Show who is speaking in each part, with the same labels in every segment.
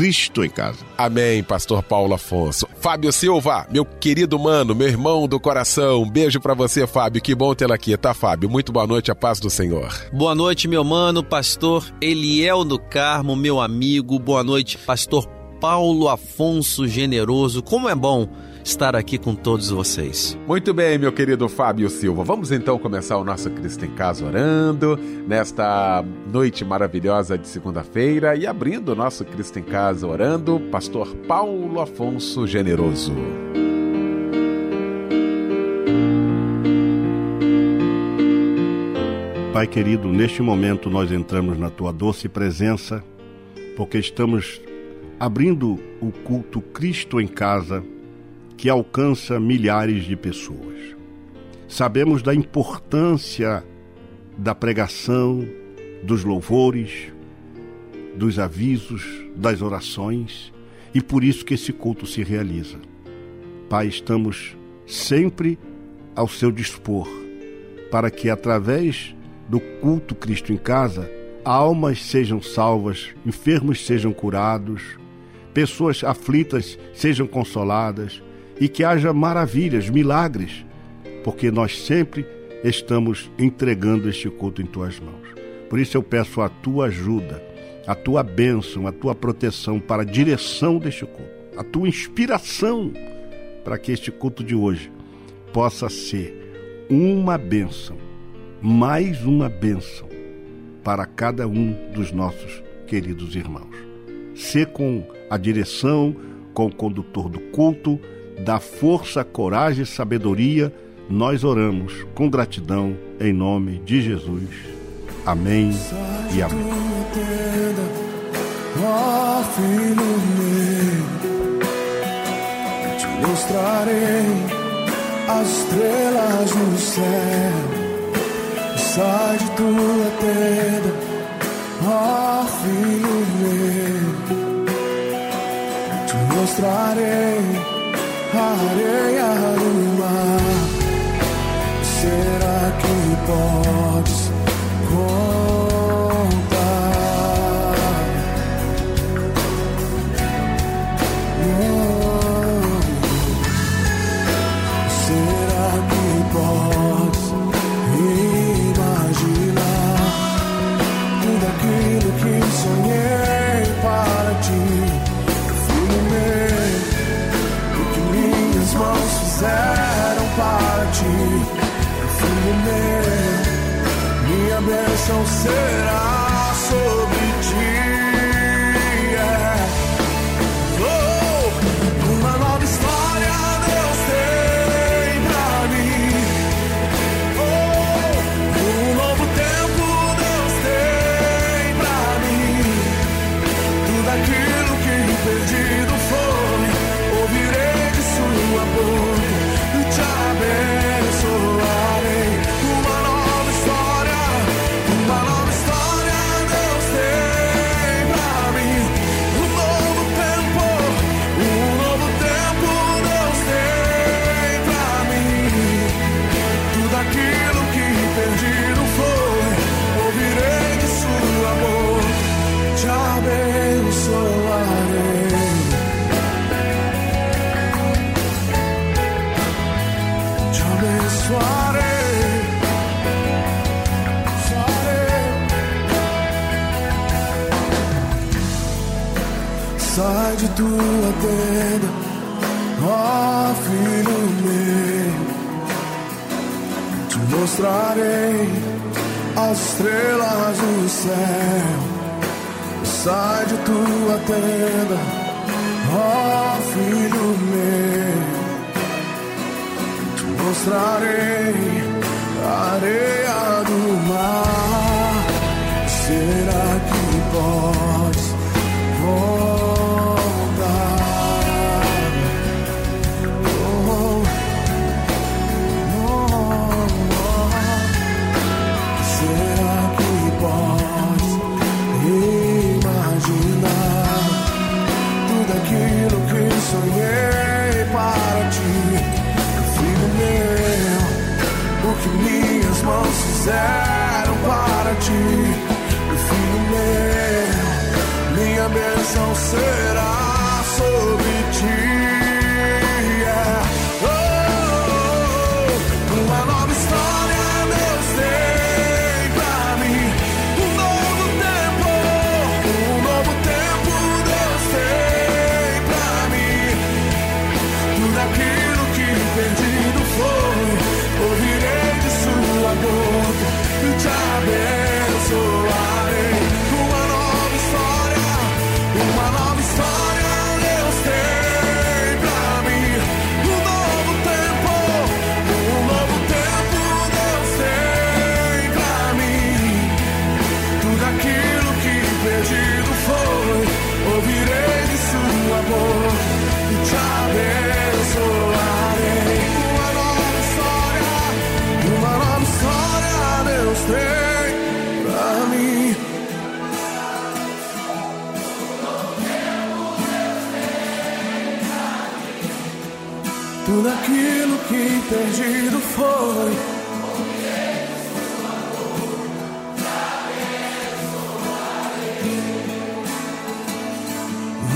Speaker 1: Cristo em Casa.
Speaker 2: Amém, Pastor Paulo Afonso. Fábio Silva, meu querido mano, meu irmão do coração, um beijo para você, Fábio. Que bom tê-lo aqui, tá, Fábio? Muito boa noite, a paz do Senhor.
Speaker 3: Boa noite, meu mano, Pastor Eliel do Carmo, meu amigo. Boa noite, Pastor Paulo Afonso Generoso. Como é bom estar aqui com todos vocês.
Speaker 2: Muito bem, meu querido Fábio Silva. Vamos então começar o nosso Cristo em Casa orando nesta noite maravilhosa de segunda-feira e abrindo o nosso Cristo em Casa orando, Pastor Paulo Afonso Generoso.
Speaker 1: Pai querido, neste momento nós entramos na tua doce presença, porque estamos abrindo o culto Cristo em Casa que alcança milhares de pessoas. Sabemos da importância da pregação, dos louvores, dos avisos, das orações e por isso que esse culto se realiza. Pai, estamos sempre ao seu dispor para que através do culto Cristo em casa, almas sejam salvas, enfermos sejam curados, pessoas aflitas sejam consoladas, e que haja maravilhas, milagres, porque nós sempre estamos entregando este culto em tuas mãos. Por isso eu peço a tua ajuda, a tua bênção, a tua proteção para a direção deste culto, a tua inspiração para que este culto de hoje possa ser uma bênção, mais uma bênção para cada um dos nossos queridos irmãos. Ser com a direção, com o condutor do culto, dá força, coragem e sabedoria, nós oramos com gratidão em nome de Jesus. Amém e amém.
Speaker 4: Filho meu, te mostrarei as estrelas no céu. Sai de tua tenda, ó filho meu, te mostrarei areia do mar. Será que podes bênção tua tenda, ó filho meu. Te mostrarei as estrelas do céu. Sai de tua tenda, ó filho meu. Te mostrarei a areia do mar. Fizeram para ti, filho meu? Minha bênção será Tudo aquilo que perdido foi.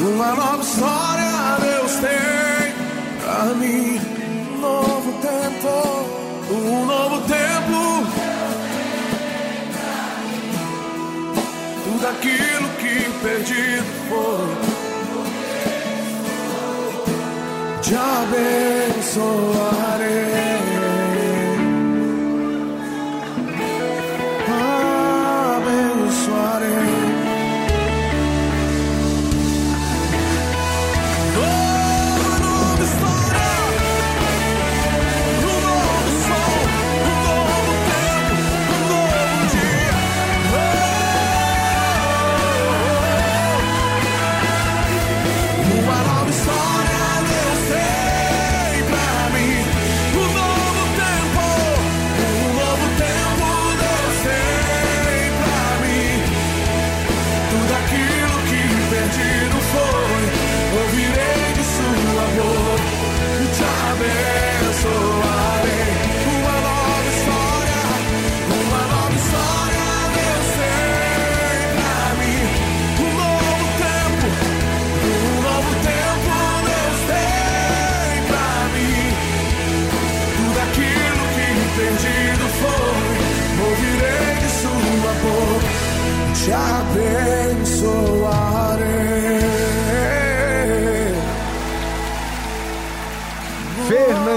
Speaker 4: Uma nova história Deus tem pra mim. Um novo tempo, um novo tempo. Tudo aquilo que perdido foi. Te abençoarei.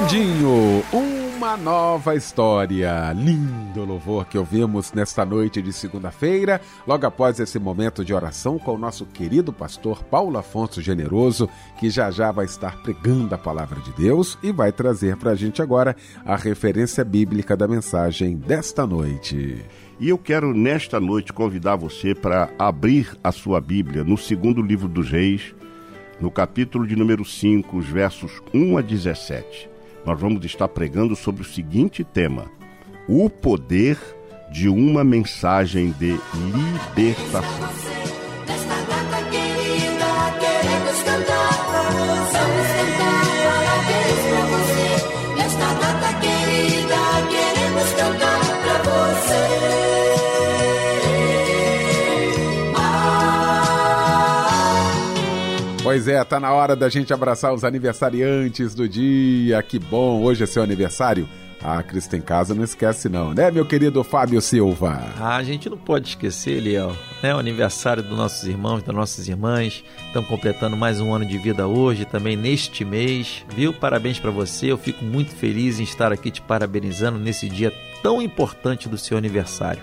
Speaker 2: Fernandinho, uma nova história. Lindo louvor que ouvimos nesta noite de segunda-feira, logo após esse momento de oração com o nosso querido pastor Paulo Afonso Generoso, que já já vai estar pregando a palavra de Deus e vai trazer para a gente agora a referência bíblica da mensagem desta noite.
Speaker 1: E eu quero nesta noite convidar você para abrir a sua Bíblia no segundo livro dos Reis, no capítulo de número 5, os versos 1 a 17. Nós vamos estar pregando sobre o seguinte tema: o poder de uma mensagem de libertação.
Speaker 2: Pois é, tá na hora da gente abraçar os aniversariantes do dia. Que bom, hoje é seu aniversário. A Cristo em Casa não esquece não, né, meu querido Fábio Silva?
Speaker 5: Ah, a gente não pode esquecer, Eliel, né? O aniversário dos nossos irmãos, das nossas irmãs. Estão completando mais um ano de vida hoje, também neste mês. Viu? Parabéns para você. Eu fico muito feliz em estar aqui te parabenizando nesse dia tão importante do seu aniversário.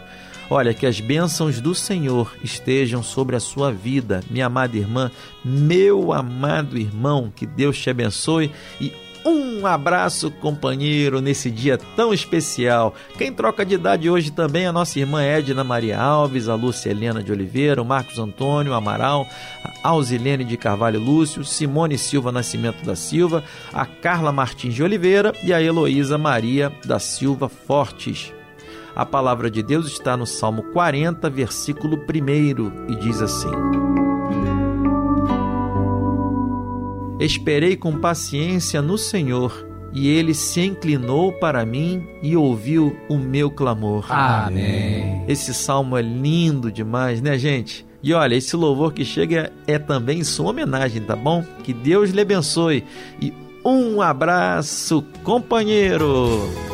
Speaker 5: Olha, que as bênçãos do Senhor estejam sobre a sua vida, minha amada irmã, meu amado irmão, que Deus te abençoe e um abraço, companheiro, nesse dia tão especial. Quem troca de idade hoje também é a nossa irmã Edna Maria Alves, a Lúcia Helena de Oliveira, o Marcos Antônio Amaral, a Alzilene de Carvalho Lúcio, Simone Silva Nascimento da Silva, a Carla Martins de Oliveira e a Heloísa Maria da Silva Fortes. A palavra de Deus está no Salmo 40, versículo 1 e diz assim: Esperei com paciência no Senhor, e ele se inclinou para mim e ouviu o meu clamor.
Speaker 3: Amém.
Speaker 5: Esse salmo é lindo demais, né, gente? E olha, esse louvor que chega é também sua homenagem, tá bom? Que Deus lhe abençoe e um abraço, companheiro!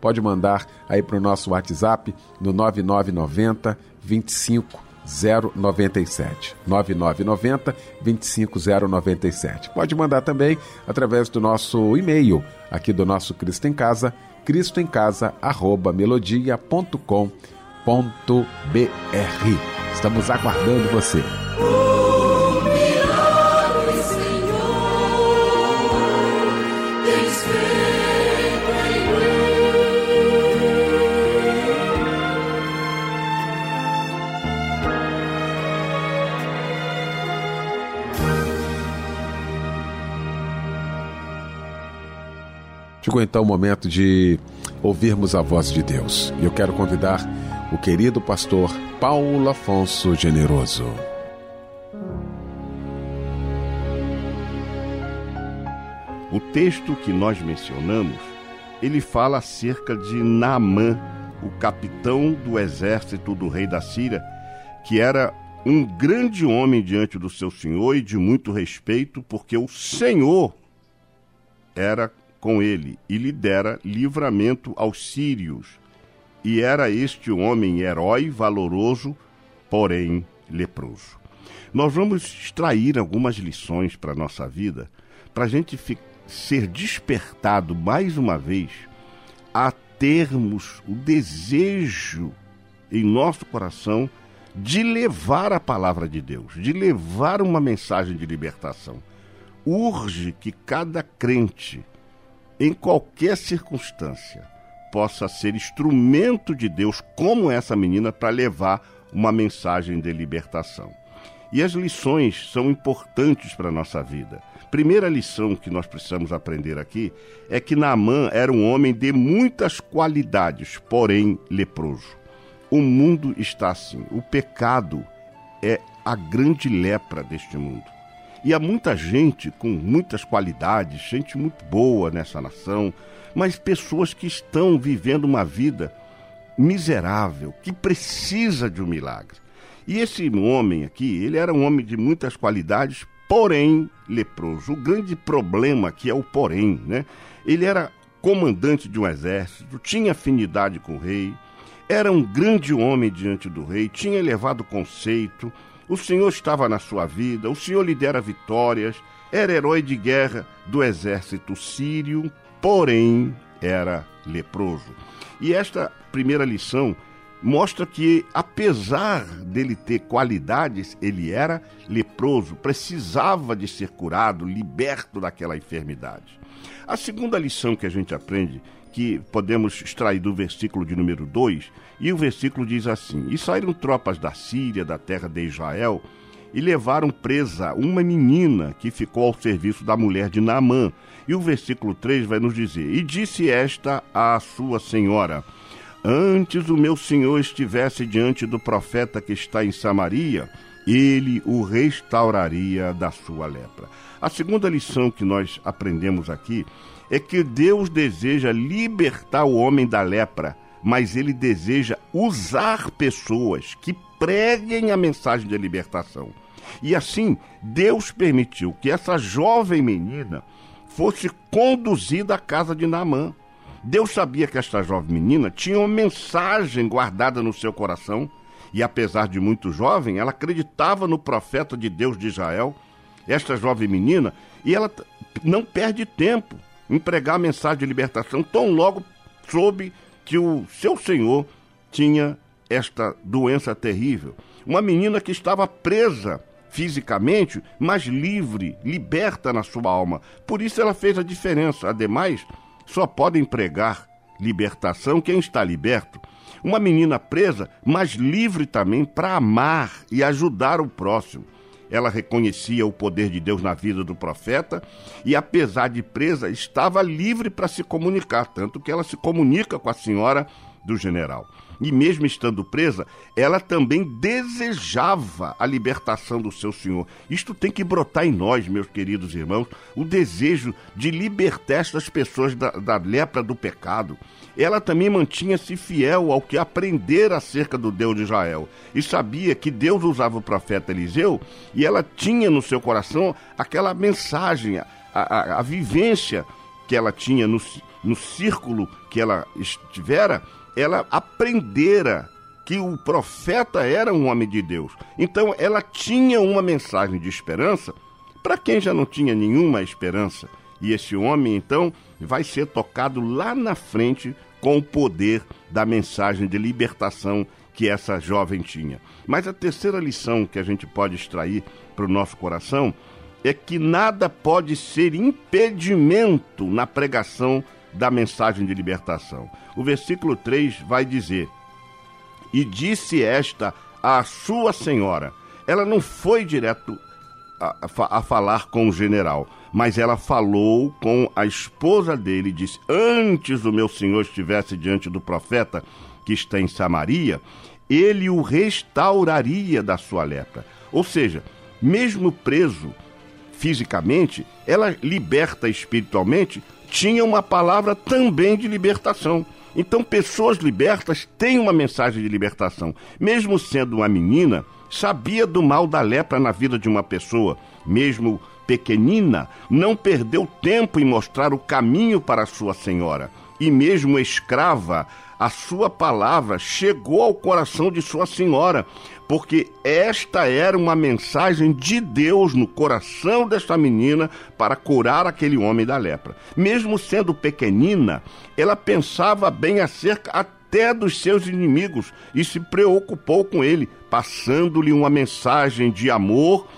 Speaker 2: pode mandar aí para o nosso WhatsApp no 9990 25 097 9990 25097. Pode mandar também através do nosso e-mail aqui do nosso Cristo em Casa, cristoemcasa@melodia.com.br. Estamos aguardando você. Chegou então o momento de ouvirmos a voz de Deus. E eu quero convidar o querido pastor Paulo Afonso Generoso.
Speaker 1: O texto que nós mencionamos, ele fala acerca de Naamã, o capitão do exército do rei da Síria, que era um grande homem diante do seu senhor e de muito respeito, porque o senhor era com ele e lhe dera livramento aos sírios. E era este homem herói, valoroso, porém leproso. Nós vamos extrair algumas lições para a nossa vida, para a gente ser despertado mais uma vez a termos o desejo em nosso coração de levar a palavra de Deus, de levar uma mensagem de libertação. Urge que cada crente, em qualquer circunstância, possa ser instrumento de Deus, como essa menina, para levar uma mensagem de libertação. E as lições são importantes para a nossa vida. Primeira lição que nós precisamos aprender aqui é que Naamã era um homem de muitas qualidades, porém leproso. O mundo está assim. O pecado é a grande lepra deste mundo. E há muita gente com muitas qualidades, gente muito boa nessa nação, mas pessoas que estão vivendo uma vida miserável, que precisa de um milagre. E esse homem aqui, ele era um homem de muitas qualidades, porém leproso. O grande problema aqui é o porém, né? Ele era comandante de um exército, tinha afinidade com o rei, era um grande homem diante do rei, tinha elevado conceito, o Senhor estava na sua vida, o Senhor lhe dera vitórias, era herói de guerra do exército sírio, porém era leproso. E esta primeira lição mostra que, apesar dele ter qualidades, ele era leproso, precisava de ser curado, liberto daquela enfermidade. A segunda lição que a gente aprende, que podemos extrair do versículo de número 2, e o versículo diz assim: E saíram tropas da Síria, da terra de Israel, e levaram presa uma menina que ficou ao serviço da mulher de Naamã. E o versículo 3 vai nos dizer: E disse esta à sua senhora: Antes o meu senhor estivesse diante do profeta que está em Samaria, ele o restauraria da sua lepra. A segunda lição que nós aprendemos aqui é que Deus deseja libertar o homem da lepra, mas ele deseja usar pessoas que preguem a mensagem de libertação. E assim, Deus permitiu que essa jovem menina fosse conduzida à casa de Naamã. Deus sabia que esta jovem menina tinha uma mensagem guardada no seu coração, e apesar de muito jovem, ela acreditava no profeta de Deus de Israel, esta jovem menina, e ela não perde tempo em pregar a mensagem de libertação, tão logo soube que o seu senhor tinha esta doença terrível. Uma menina que estava presa fisicamente, mas livre, liberta na sua alma. Por isso ela fez a diferença. Ademais, só podem pregar libertação quem está liberto. Uma menina presa, mas livre também para amar e ajudar o próximo. Ela reconhecia o poder de Deus na vida do profeta e, apesar de presa, estava livre para se comunicar, tanto que ela se comunica com a senhora do general. E mesmo estando presa, ela também desejava a libertação do seu Senhor. Isto tem que brotar em nós, meus queridos irmãos, o desejo de libertar estas pessoas da, da lepra do pecado. Ela também mantinha-se fiel ao que aprendera acerca do Deus de Israel e sabia que Deus usava o profeta Eliseu e ela tinha no seu coração aquela mensagem, a, a, a vivência que ela tinha no, no círculo que ela estivera, ela aprendera que o profeta era um homem de Deus. Então ela tinha uma mensagem de esperança para quem já não tinha nenhuma esperança. E esse homem, então, vai ser tocado lá na frente com o poder da mensagem de libertação que essa jovem tinha. Mas a terceira lição que a gente pode extrair para o nosso coração é que nada pode ser impedimento na pregação da mensagem de libertação. O versículo 3 vai dizer: E disse esta à sua senhora. Ela não foi direto a, a, a falar com o general, mas ela falou com a esposa dele e disse: Antes o meu senhor estivesse diante do profeta que está em Samaria, ele o restauraria da sua lepra. Ou seja, mesmo preso fisicamente, ela liberta espiritualmente, tinha uma palavra também de libertação. Então, pessoas libertas têm uma mensagem de libertação. Mesmo sendo uma menina, sabia do mal da lepra na vida de uma pessoa. Mesmo pequenina, não perdeu tempo em mostrar o caminho para sua senhora. E mesmo escrava, a sua palavra chegou ao coração de sua senhora, porque esta era uma mensagem de Deus no coração desta menina para curar aquele homem da lepra. Mesmo sendo pequenina, ela pensava bem acerca até dos seus inimigos e se preocupou com ele, passando-lhe uma mensagem de amor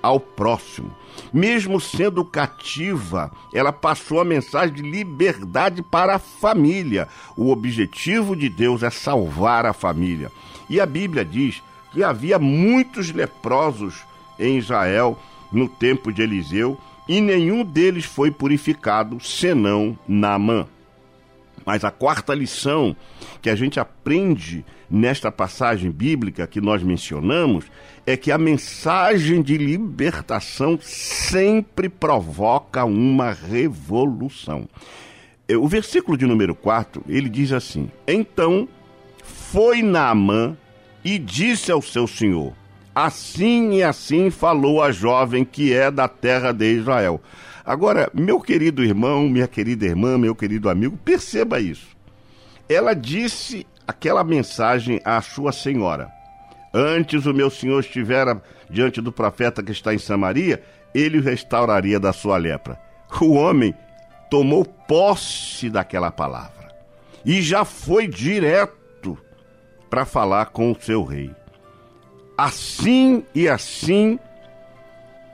Speaker 1: ao próximo. Mesmo sendo cativa, ela passou a mensagem de liberdade para a família. O objetivo de Deus é salvar a família. E a Bíblia diz que havia muitos leprosos em Israel no tempo de Eliseu e nenhum deles foi purificado senão Naamã. Mas a quarta lição que a gente aprende nesta passagem bíblica que nós mencionamos é que a mensagem de libertação sempre provoca uma revolução. O versículo de número 4, ele diz assim: Então foi Naamã e disse ao seu senhor: Assim e assim falou a jovem que é da terra de Israel. Agora, meu querido irmão, minha querida irmã, meu querido amigo, perceba isso. Ela disse aquela mensagem à sua senhora. Antes o meu senhor estivera diante do profeta que está em Samaria, ele restauraria da sua lepra. O homem tomou posse daquela palavra e já foi direto para falar com o seu rei. Assim e assim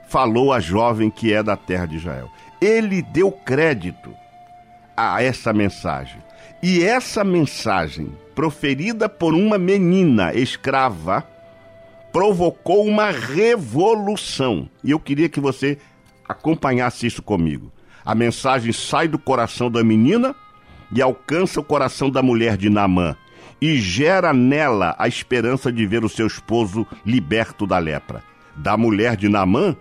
Speaker 1: falou a jovem que é da terra de Israel. Ele deu crédito a essa mensagem. E essa mensagem, proferida por uma menina escrava, provocou uma revolução. E eu queria que você acompanhasse isso comigo. A mensagem sai do coração da menina e alcança o coração da mulher de Naamã e gera nela a esperança de ver o seu esposo liberto da lepra. Da mulher de Naamã,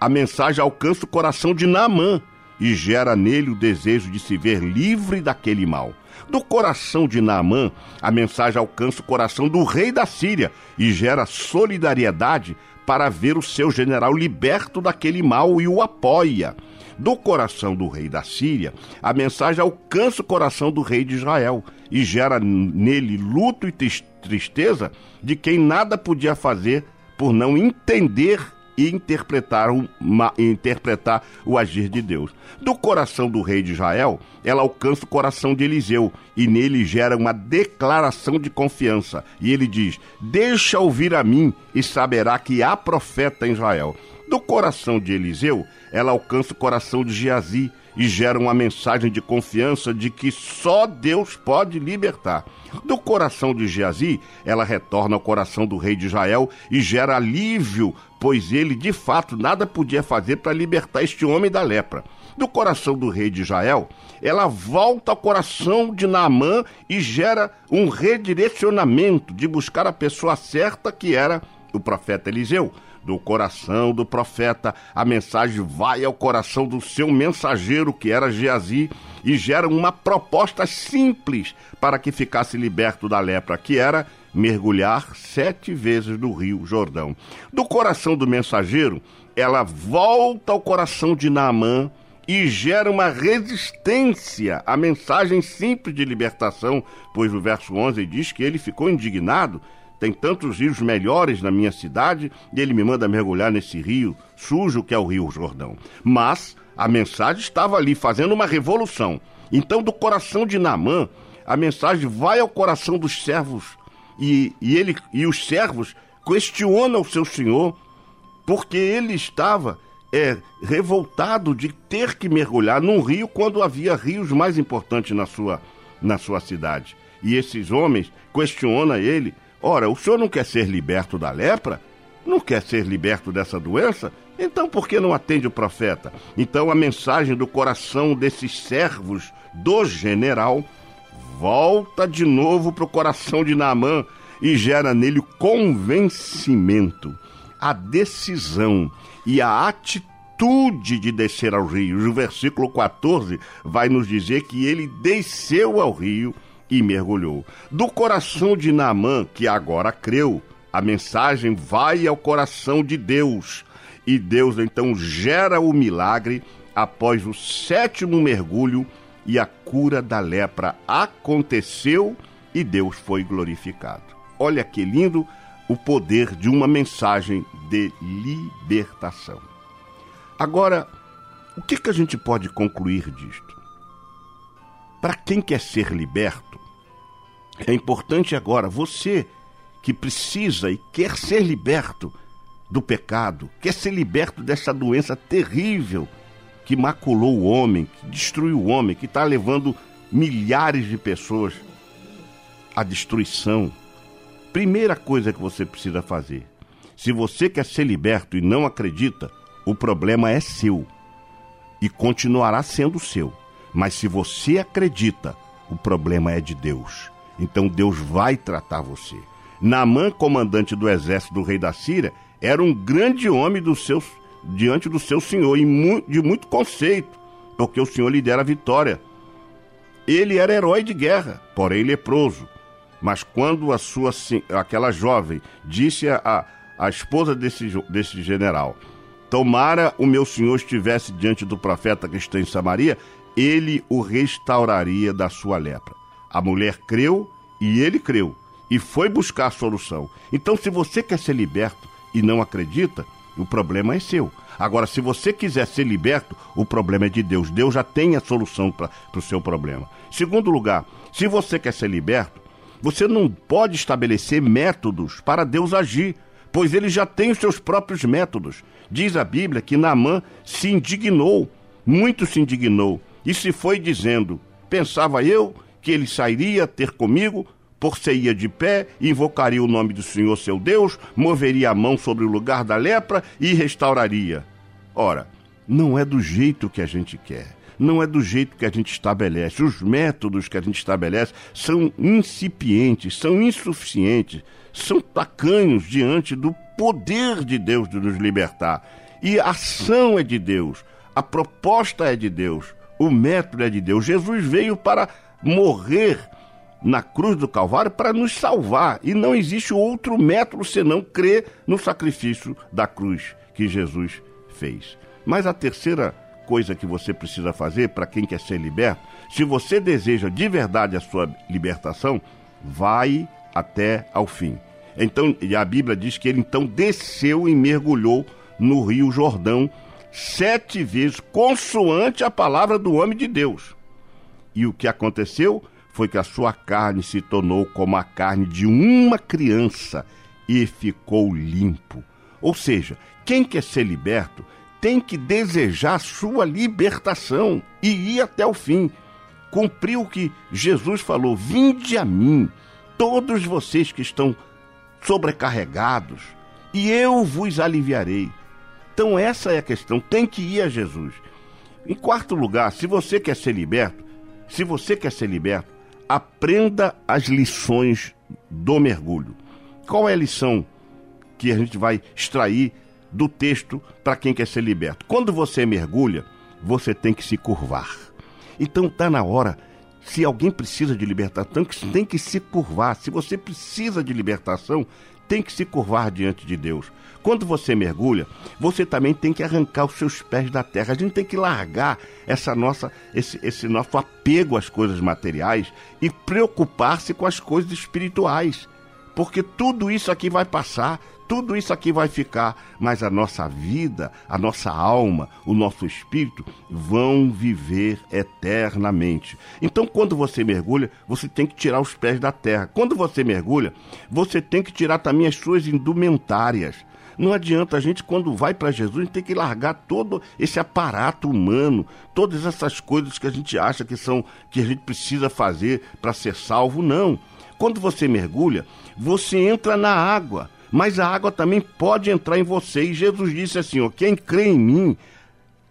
Speaker 1: a mensagem alcança o coração de Naamã e gera nele o desejo de se ver livre daquele mal. Do coração de Naamã, a mensagem alcança o coração do rei da Síria e gera solidariedade para ver o seu general liberto daquele mal e o apoia. Do coração do rei da Síria, a mensagem alcança o coração do rei de Israel e gera nele luto e tristeza de quem nada podia fazer por não entender e interpretar, uma, interpretar o agir de Deus. Do coração do rei de Israel, ela alcança o coração de Eliseu e nele gera uma declaração de confiança. E ele diz: Deixa ouvir a mim e saberá que há profeta em Israel. Do coração de Eliseu, ela alcança o coração de Geazi e gera uma mensagem de confiança de que só Deus pode libertar. Do coração de Geazi, ela retorna ao coração do rei de Israel e gera alívio, pois ele de fato nada podia fazer para libertar este homem da lepra. Do coração do rei de Israel, ela volta ao coração de Naamã e gera um redirecionamento de buscar a pessoa certa que era o profeta Eliseu. Do coração do profeta, a mensagem vai ao coração do seu mensageiro, que era Geazi, e gera uma proposta simples para que ficasse liberto da lepra, que era mergulhar sete vezes no rio Jordão. Do coração do mensageiro, ela volta ao coração de Naamã e gera uma resistência à mensagem simples de libertação, pois o verso 11 diz que ele ficou indignado tem tantos rios melhores na minha cidade e ele me manda mergulhar nesse rio sujo que é o Rio Jordão. Mas a mensagem estava ali fazendo uma revolução. Então, do coração de Naamã, a mensagem vai ao coração dos servos e, e, ele, e os servos questionam o seu senhor porque ele estava é, revoltado de ter que mergulhar num rio quando havia rios mais importantes na sua, na sua cidade. E esses homens questionam ele Ora, o senhor não quer ser liberto da lepra? Não quer ser liberto dessa doença? Então por que não atende o profeta? Então a mensagem do coração desses servos do general volta de novo para o coração de Naamã e gera nele o convencimento, a decisão e a atitude de descer ao rio. O versículo 14 vai nos dizer que ele desceu ao rio e mergulhou. Do coração de Naamã, que agora creu, a mensagem vai ao coração de Deus. E Deus então gera o milagre após o sétimo mergulho e a cura da lepra aconteceu e Deus foi glorificado. Olha que lindo o poder de uma mensagem de libertação. Agora, o que, que a gente pode concluir disto? Para quem quer ser liberto, é importante agora, você que precisa e quer ser liberto do pecado, quer ser liberto dessa doença terrível que maculou o homem, que destruiu o homem, que está levando milhares de pessoas à destruição. Primeira coisa que você precisa fazer: se você quer ser liberto e não acredita, o problema é seu e continuará sendo seu. Mas se você acredita, o problema é de Deus. Então Deus vai tratar você. Naamã, comandante do exército do rei da Síria, era um grande homem do seu, diante do seu senhor e de muito conceito, porque o senhor lhe dera a vitória. Ele era herói de guerra, porém leproso. Mas quando a sua aquela jovem disse a, a esposa desse, desse general: Tomara o meu senhor estivesse diante do profeta que está em Samaria, ele o restauraria da sua lepra. A mulher creu e ele creu e foi buscar a solução. Então, se você quer ser liberto e não acredita, o problema é seu. Agora, se você quiser ser liberto, o problema é de Deus. Deus já tem a solução para o seu problema. Segundo lugar, se você quer ser liberto, você não pode estabelecer métodos para Deus agir, pois ele já tem os seus próprios métodos. Diz a Bíblia que Naamã se indignou, muito se indignou, e se foi dizendo: Pensava eu que ele sairia ter comigo, por-se-ia de pé, invocaria o nome do Senhor seu Deus, moveria a mão sobre o lugar da lepra e restauraria. Ora, não é do jeito que a gente quer. Não é do jeito que a gente estabelece. Os métodos que a gente estabelece são incipientes, são insuficientes, são tacanhos diante do poder de Deus de nos libertar. E a ação é de Deus, a proposta é de Deus, o método é de Deus. Jesus veio para morrer na cruz do Calvário para nos salvar. E não existe outro método senão crer no sacrifício da cruz que Jesus fez. Mas a terceira coisa que você precisa fazer para quem quer ser liberto, se você deseja de verdade a sua libertação, vai até ao fim. Então, a Bíblia diz que ele então desceu e mergulhou no Rio Jordão sete vezes, consoante a palavra do homem de Deus. E o que aconteceu foi que a sua carne se tornou como a carne de uma criança e ficou limpo. Ou seja, quem quer ser liberto tem que desejar sua libertação e ir até o fim. Cumprir o que Jesus falou: Vinde a mim, todos vocês que estão sobrecarregados, e eu vos aliviarei. Então, essa é a questão: tem que ir a Jesus. Em quarto lugar, se você quer ser liberto, se você quer ser liberto, aprenda as lições do mergulho. Qual é a lição que a gente vai extrair do texto para quem quer ser liberto? Quando você mergulha, você tem que se curvar. Então está na hora. Se alguém precisa de libertação, tem que se curvar. Se você precisa de libertação, tem que se curvar diante de Deus. Quando você mergulha, você também tem que arrancar os seus pés da terra. A gente tem que largar essa nossa, esse, esse nosso apego às coisas materiais e preocupar-se com as coisas espirituais. Porque tudo isso aqui vai passar, tudo isso aqui vai ficar, mas a nossa vida, a nossa alma, o nosso espírito vão viver eternamente. Então, quando você mergulha, você tem que tirar os pés da terra. Quando você mergulha, você tem que tirar também as suas indumentárias. Não adianta a gente, quando vai para Jesus, a gente tem que largar todo esse aparato humano, todas essas coisas que a gente acha que são que a gente precisa fazer para ser salvo. Não. Quando você mergulha, você entra na água, mas a água também pode entrar em você. E Jesus disse assim: ó, quem crê em mim,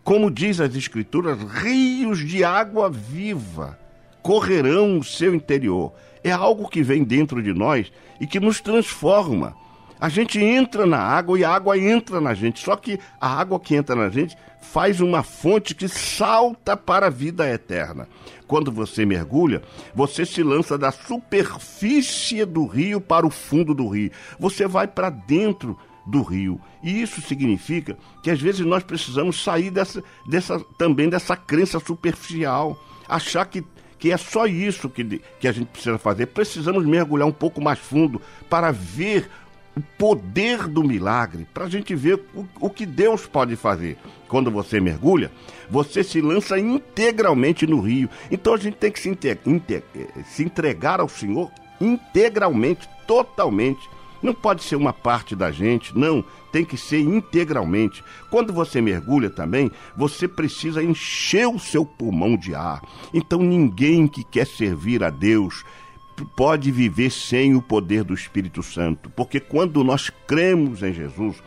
Speaker 1: como diz as Escrituras, rios de água viva correrão no seu interior. É algo que vem dentro de nós e que nos transforma. A gente entra na água e a água entra na gente. Só que a água que entra na gente faz uma fonte que salta para a vida eterna. Quando você mergulha, você se lança da superfície do rio para o fundo do rio. Você vai para dentro do rio. E isso significa que às vezes nós precisamos sair dessa, dessa também dessa crença superficial, achar que que é só isso que, que a gente precisa fazer. Precisamos mergulhar um pouco mais fundo para ver o poder do milagre, para a gente ver o, o, que Deus pode fazer. Quando você mergulha, você se lança integralmente no rio. Então a gente tem que se, se entregar ao Senhor integralmente, totalmente. Não pode ser uma parte da gente, não, tem que ser integralmente. Quando você mergulha também, você precisa encher o seu pulmão de ar. Então ninguém que quer servir a Deus pode viver sem o poder do Espírito Santo, porque quando nós cremos em Jesus,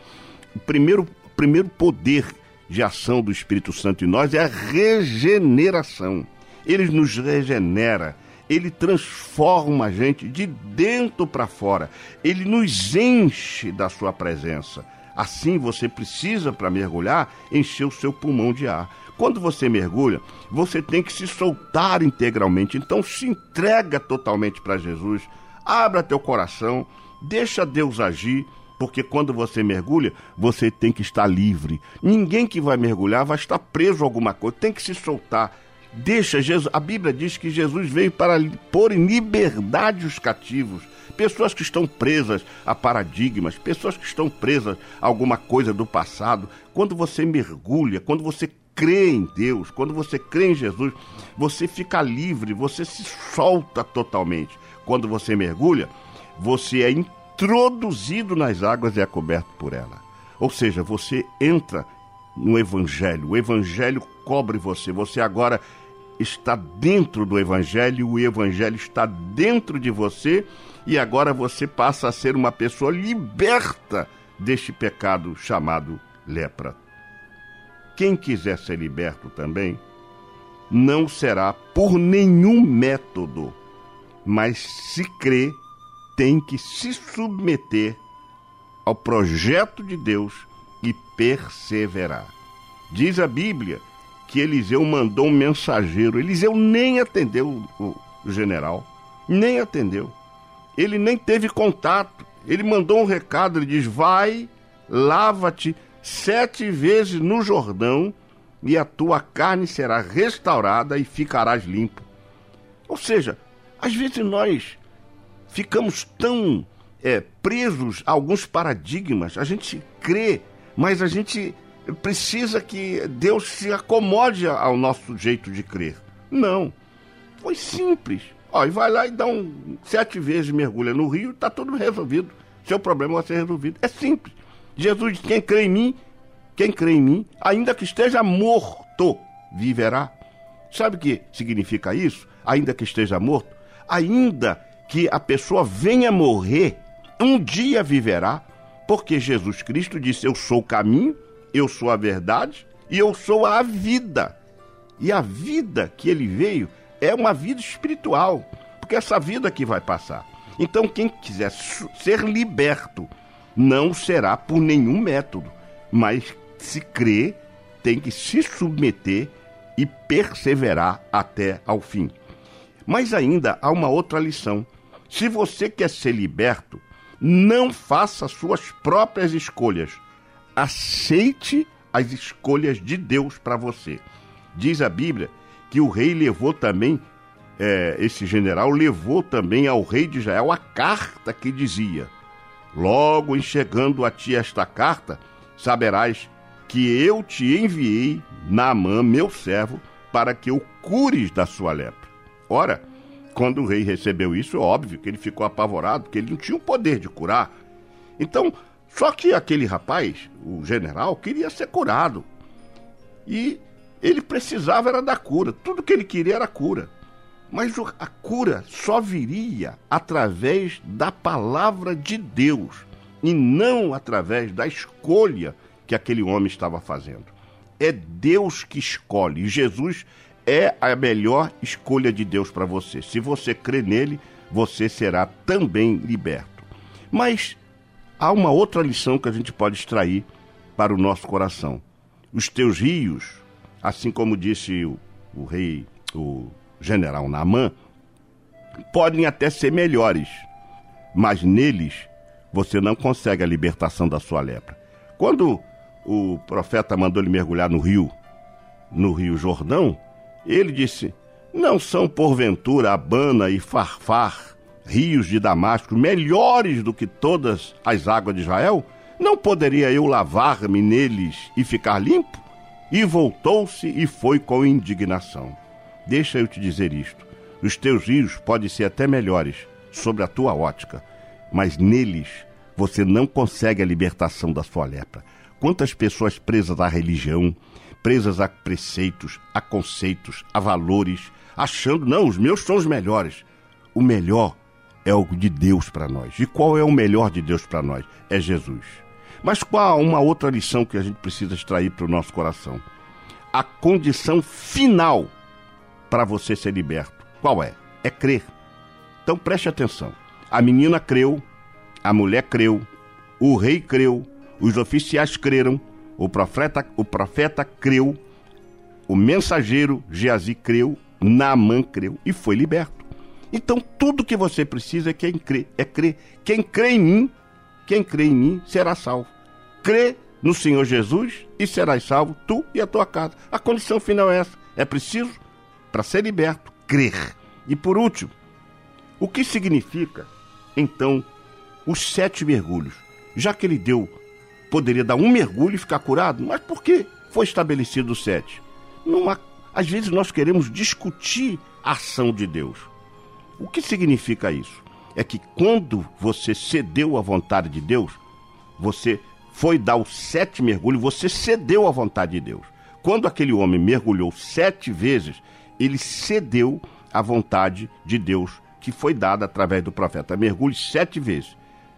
Speaker 1: o primeiro, primeiro poder de ação do Espírito Santo em nós é a regeneração. Ele nos regenera, ele transforma a gente de dentro para fora, ele nos enche da sua presença. Assim você precisa, para mergulhar, encher o seu pulmão de ar. Quando você mergulha, você tem que se soltar integralmente. Então se entrega totalmente para Jesus. Abra teu coração, deixa Deus agir, porque quando você mergulha, você tem que estar livre. Ninguém que vai mergulhar vai estar preso a alguma coisa, tem que se soltar. Deixa Jesus. A Bíblia diz que Jesus veio para pôr em liberdade os cativos. Pessoas que estão presas a paradigmas, pessoas que estão presas a alguma coisa do passado. Quando você mergulha, quando você crê em Deus, quando você crê em Jesus, você fica livre, você se solta totalmente. Quando você mergulha, você é introduzido nas águas e é coberto por ela. Ou seja, você entra no Evangelho, o Evangelho cobre você, você agora está dentro do Evangelho, o Evangelho está dentro de você e agora você passa a ser uma pessoa liberta deste pecado chamado lepra quem quiser ser liberto também, não será por nenhum método, mas se crê, tem que se submeter ao projeto de Deus e perseverar. Diz a Bíblia que Eliseu mandou um mensageiro. Eliseu nem atendeu o, general, nem atendeu. Ele nem teve contato. Ele mandou um recado, ele diz: vai, lava-te sete vezes no Jordão, e a tua carne será restaurada e ficarás limpo. Ou seja, às vezes nós ficamos tão é, presos a alguns paradigmas, a gente crê, mas a gente precisa que Deus se acomode ao nosso jeito de crer. Não. Foi simples. Ó, e vai lá e dá um sete vezes mergulha no rio, está tudo resolvido. Seu problema vai ser resolvido. É simples. Jesus diz: quem crê em mim, Quem crê em mim, ainda que esteja morto, viverá. Sabe o que significa isso? Ainda que esteja morto, ainda que a pessoa venha morrer, um dia viverá, porque Jesus Cristo disse: Eu sou o caminho, eu sou a verdade e eu sou a vida. E a vida que ele veio é uma vida espiritual, porque essa vida que vai passar. Então, quem quiser ser liberto não será por nenhum método, mas se crê, tem que se submeter e perseverar até ao fim. Mas ainda há uma outra lição. Se você quer ser liberto, não faça suas próprias escolhas. Aceite as escolhas de Deus para você. Diz a Bíblia que o rei levou também, é, esse general levou também ao rei de Israel a carta que dizia: Logo em chegando a ti esta carta, saberás que eu te enviei Naamã, meu servo, para que o cures da sua lepra. Ora, quando o rei recebeu isso, é óbvio que ele ficou apavorado, porque ele não tinha o poder de curar. Então, só que aquele rapaz, o general, queria ser curado. E ele precisava era da cura. Tudo que ele queria era cura. Mas a cura só viria através da palavra de Deus e não através da escolha que aquele homem estava fazendo. É Deus que escolhe. E Jesus é a melhor escolha de Deus para você. Se você crê nele, você será também liberto. Mas há uma outra lição que a gente pode extrair para o nosso coração. Os teus rios, assim como disse o, o rei, o general Naamã, podem até ser melhores, mas neles você não consegue a libertação da sua lepra. Quando o profeta mandou ele mergulhar no rio, no rio Jordão, ele disse: Não são porventura Abana e Farfar, rios de Damasco, melhores do que todas as águas de Israel? Não poderia eu lavar-me neles e ficar limpo? E voltou-se e foi com indignação. Deixa eu te dizer isto: os teus rios podem ser até melhores sobre a tua ótica, mas neles você não consegue a libertação da sua lepra. Quantas pessoas presas à religião, presas a preceitos, a conceitos, a valores, achando, não, os meus são os melhores. O melhor é o de Deus para nós. E qual é o melhor de Deus para nós? É Jesus. Mas qual uma outra lição que a gente precisa extrair para o nosso coração? A condição final para você ser liberto. Qual é? É crer. Então preste atenção. A menina creu, a mulher creu, o rei creu, os oficiais creram, o profeta, o profeta creu, o mensageiro Geazi creu, Naamã creu e foi liberto. Então tudo que você precisa é quem crê, é crer. Quem crê em mim, quem crê em mim será salvo. Crê no Senhor Jesus e serás salvo, tu e a tua casa. A condição final é essa. É preciso, para ser liberto, crer. E por último, o que significa, então, os sete mergulhos? Já que ele deu poderia dar um mergulho e ficar curado, mas por que foi estabelecido o sete? Numa, às vezes nós queremos discutir a ação de Deus. O que significa isso? É que quando você cedeu à vontade de Deus, você foi dar o sete mergulho, você cedeu à vontade de Deus. Quando aquele homem mergulhou sete vezes, ele cedeu à vontade de Deus que foi dada através do profeta. Mergulhe sete vezes.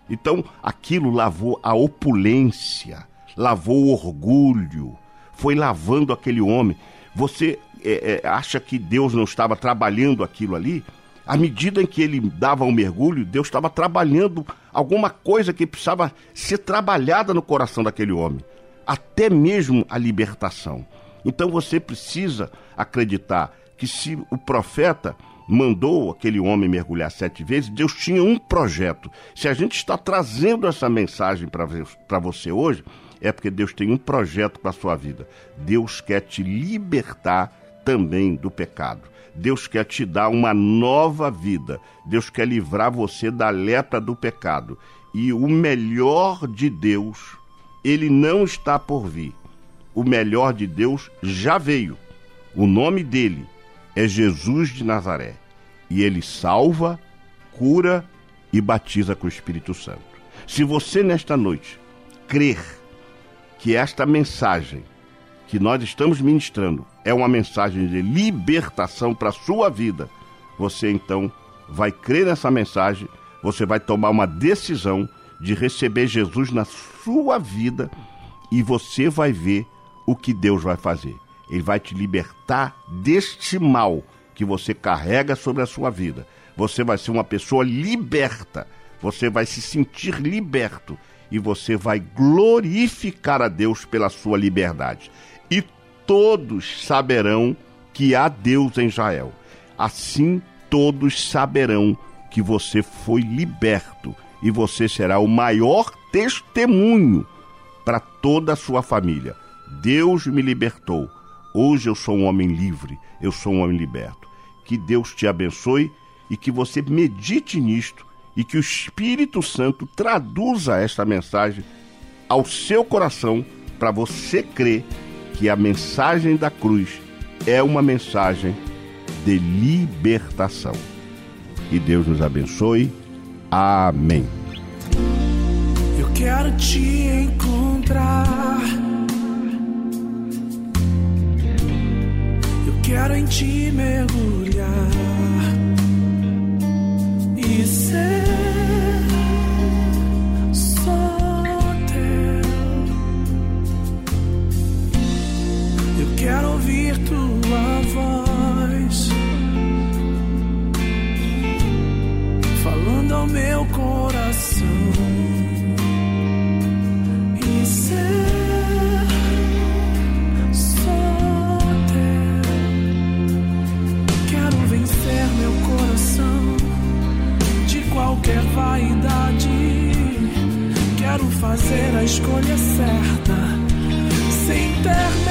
Speaker 1: Então, aquilo lavou a opulência, lavou o orgulho, foi lavando aquele homem. Você é, é, acha que Deus não estava trabalhando aquilo ali? À medida em que ele dava o um mergulho, Deus estava trabalhando alguma coisa que precisava ser trabalhada no coração daquele homem, até mesmo a libertação. Então você precisa acreditar que se o profeta mandou aquele homem mergulhar sete vezes, Deus tinha um projeto. Se a gente está trazendo essa mensagem para você hoje, é porque Deus tem um projeto para a sua vida. Deus quer te libertar também do pecado. Deus quer te dar uma nova vida. Deus quer livrar você da lepra do pecado. E o melhor de Deus, ele não está por vir. O melhor de Deus já veio. O nome dele é Jesus de Nazaré. E ele salva, cura e batiza com o Espírito Santo. Se você nesta noite crer que esta mensagem que nós estamos ministrando é uma mensagem de libertação para a sua vida, você então vai crer nessa mensagem, você vai tomar uma decisão de receber Jesus na sua vida e você vai ver o que Deus vai fazer. Ele vai te libertar deste mal que você carrega sobre a sua vida. Você vai ser uma pessoa liberta. Você vai se sentir liberto e você vai glorificar a Deus pela sua liberdade. E todos saberão que há Deus em Israel. Assim todos saberão que você foi liberto e você será o maior testemunho para toda a sua família. Deus me libertou. Hoje eu sou um homem livre, eu sou um homem liberto. Que Deus te abençoe e que você medite nisto e que o Espírito Santo traduza esta mensagem ao seu coração para você crer que a mensagem da cruz é uma mensagem de libertação. Que Deus nos abençoe. Amém.
Speaker 4: Eu quero te encontrar. Quero em ti mergulhar e ser só teu. Eu quero ouvir tua voz falando ao meu coração qualquer vaidade. Quero fazer a escolha certa sem ter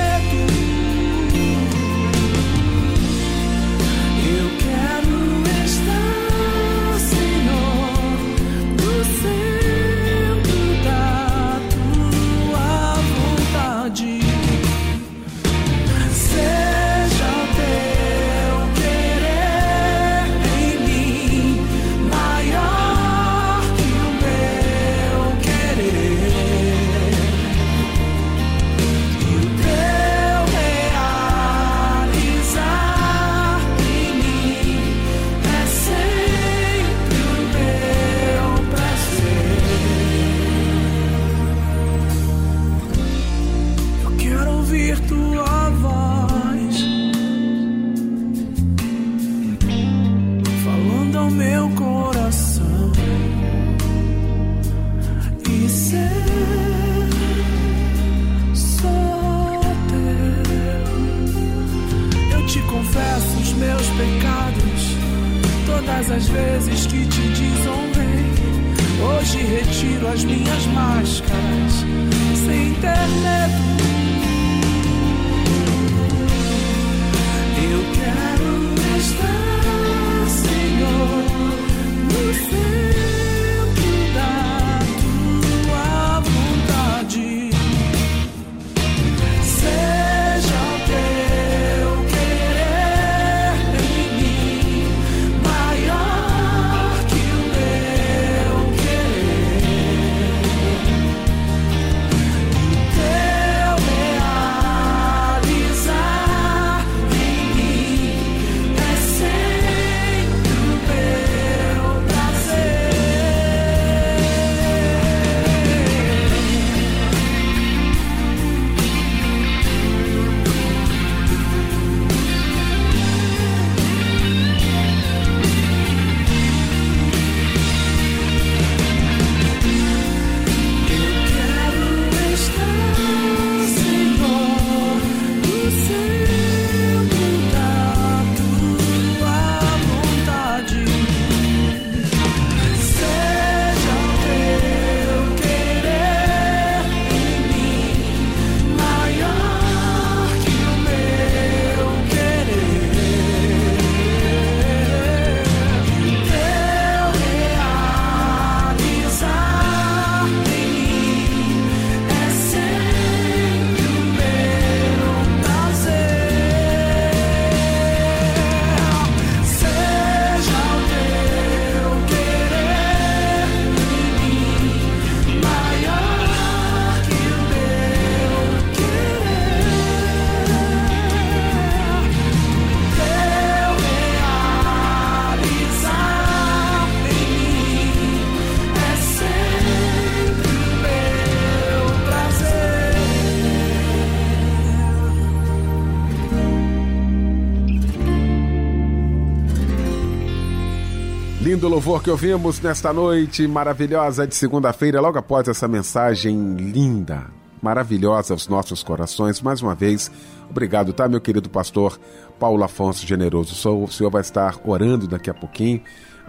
Speaker 2: louvor que ouvimos nesta noite maravilhosa de segunda-feira, logo após essa mensagem linda, maravilhosa aos nossos corações. Mais uma vez, obrigado, tá, meu querido pastor Paulo Afonso Generoso. O senhor vai estar orando daqui a pouquinho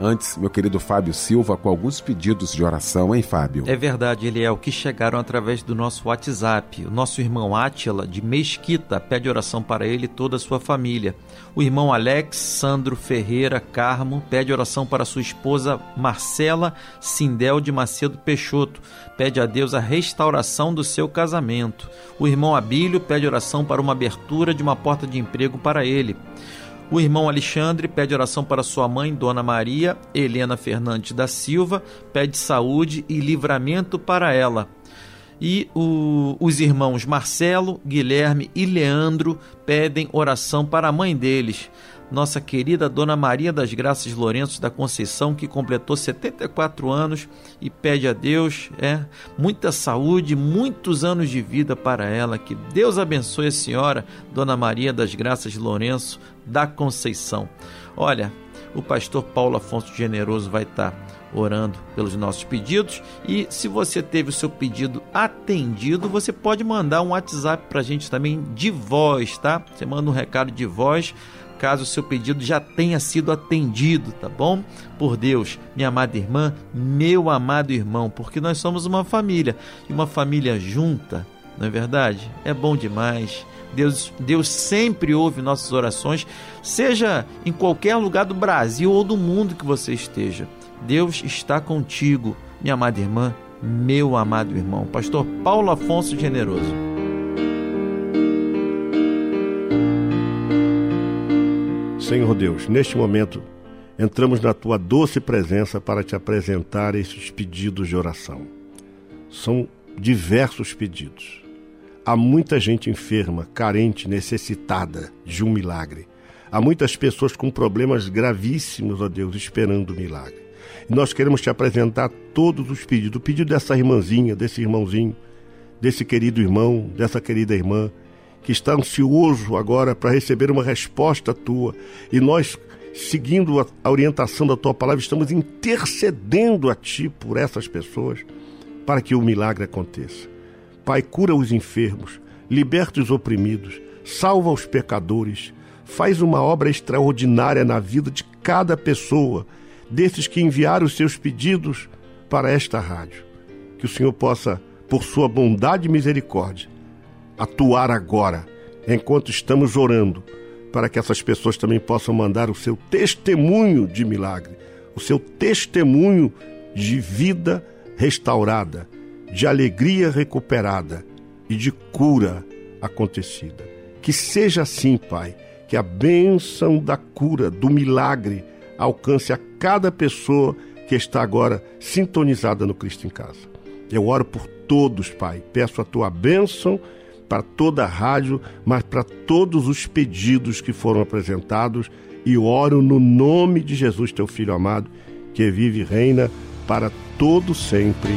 Speaker 2: Antes, meu querido Fábio Silva, com alguns pedidos de oração, hein, Fábio?
Speaker 3: É verdade, Eliel, que chegaram através do nosso WhatsApp. O nosso irmão Átila, de Mesquita, pede oração para ele e toda a sua família. O irmão Alex Sandro Ferreira Carmo pede oração para sua esposa Marcela Sindel de Macedo Peixoto. Pede a Deus a restauração do seu casamento. O irmão Abílio pede oração para uma abertura de uma porta de emprego para ele. O irmão Alexandre pede oração para sua mãe, Dona Maria Helena Fernandes da Silva, pede saúde e livramento para ela. E o, os irmãos Marcelo, Guilherme e Leandro pedem oração para a mãe deles, nossa querida Dona Maria das Graças Lourenço da Conceição, que completou 74 anos e pede a Deus é, muita saúde, muitos anos de vida para ela. Que Deus abençoe a senhora, Dona Maria das Graças Lourenço da Conceição. Olha, o pastor Paulo Afonso Generoso vai estar orando pelos nossos pedidos. E se você teve o seu pedido atendido, você pode mandar um WhatsApp para a gente também de voz, tá? Você manda um recado de voz caso o seu pedido já tenha sido atendido, tá bom? Por Deus, minha amada irmã, meu amado irmão, porque nós somos uma família e uma família junta, não é verdade? É bom demais. Deus, Deus sempre ouve nossas orações, seja em qualquer lugar do Brasil ou do mundo que você esteja. Deus está contigo, minha amada irmã, meu amado irmão. Pastor Paulo Afonso Generoso.
Speaker 1: Senhor Deus, neste momento entramos na tua doce presença para te apresentar esses pedidos de oração. São diversos pedidos. Há muita gente enferma, carente, necessitada de um milagre. Há muitas pessoas com problemas gravíssimos, ó Deus, esperando o milagre. E nós queremos te apresentar todos os pedidos. O pedido dessa irmãzinha, desse irmãozinho, desse querido irmão, dessa querida irmã, que está ansioso agora para receber uma resposta tua. E nós, seguindo a orientação da tua palavra, estamos intercedendo a ti por essas pessoas para que o milagre aconteça. Pai, cura os enfermos, liberta os oprimidos, salva os pecadores, faz uma obra extraordinária na vida de cada pessoa, desses que enviaram os seus pedidos para esta rádio. Que o Senhor possa, por sua bondade e misericórdia, atuar agora, enquanto estamos orando, para que essas pessoas também possam mandar o seu testemunho de milagre, o seu testemunho de vida restaurada, de alegria recuperada e de cura acontecida. Que seja assim, Pai, que a bênção da cura, do milagre, alcance a cada pessoa que está agora sintonizada no Cristo em Casa. Eu oro por todos, Pai. Peço a tua bênção para toda a rádio, mas para todos os pedidos que foram apresentados e oro no nome de Jesus, teu filho amado, que vive e reina para todo sempre.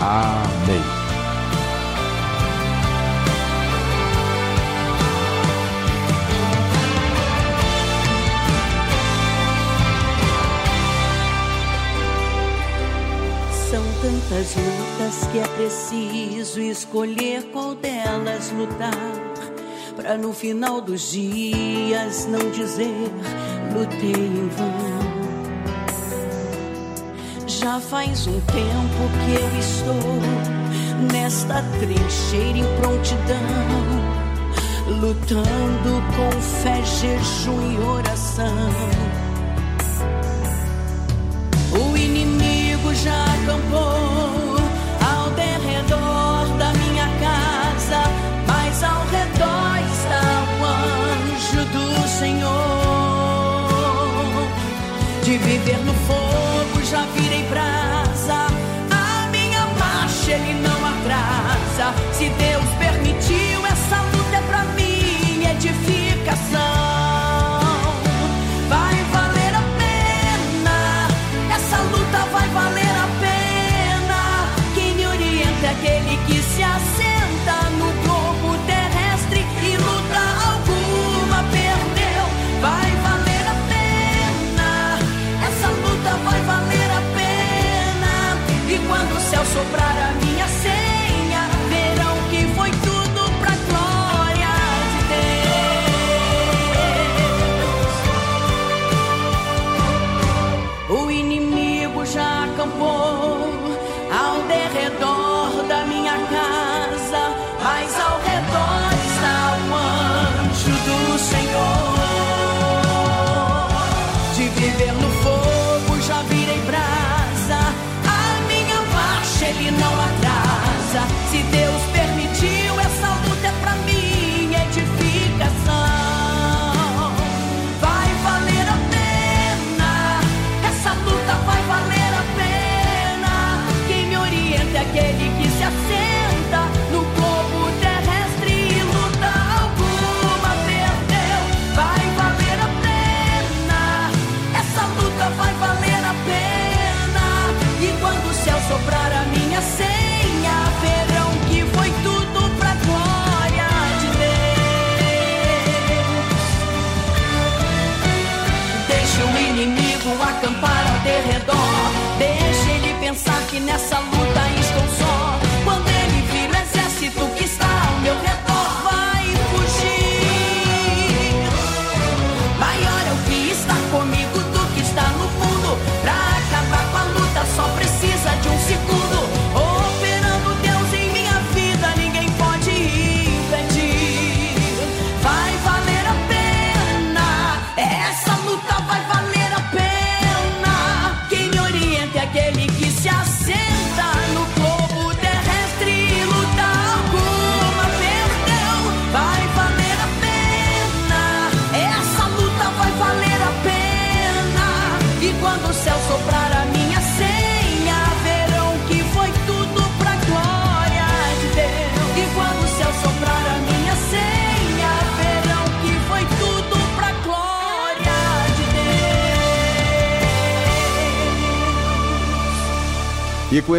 Speaker 1: Amém.
Speaker 6: Tantas lutas que é preciso escolher qual delas lutar. Pra no final dos dias não dizer lutei em vão. Já faz um tempo que eu estou nesta trincheira em prontidão, lutando com fé, jejum e oração. O inimigo já acampou ao derredor da minha casa, mas ao redor está o anjo do Senhor. De viver no fogo já virei brasa, soprar a minha